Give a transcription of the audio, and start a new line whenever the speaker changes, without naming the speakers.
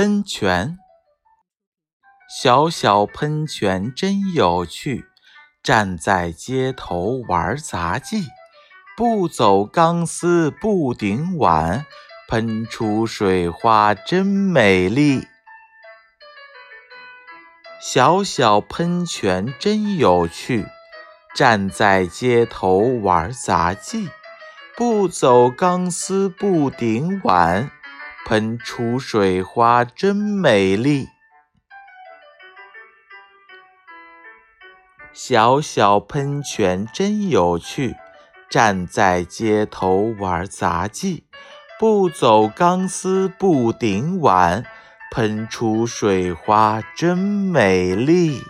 喷泉，小小喷泉真有趣，站在街头玩杂技，不走钢丝不顶碗，喷出水花真美丽。小小喷泉真有趣，站在街头玩杂技，不走钢丝不顶碗。喷出水花真美丽，小小喷泉真有趣，站在街头玩杂技，不走钢丝不顶碗，喷出水花真美丽。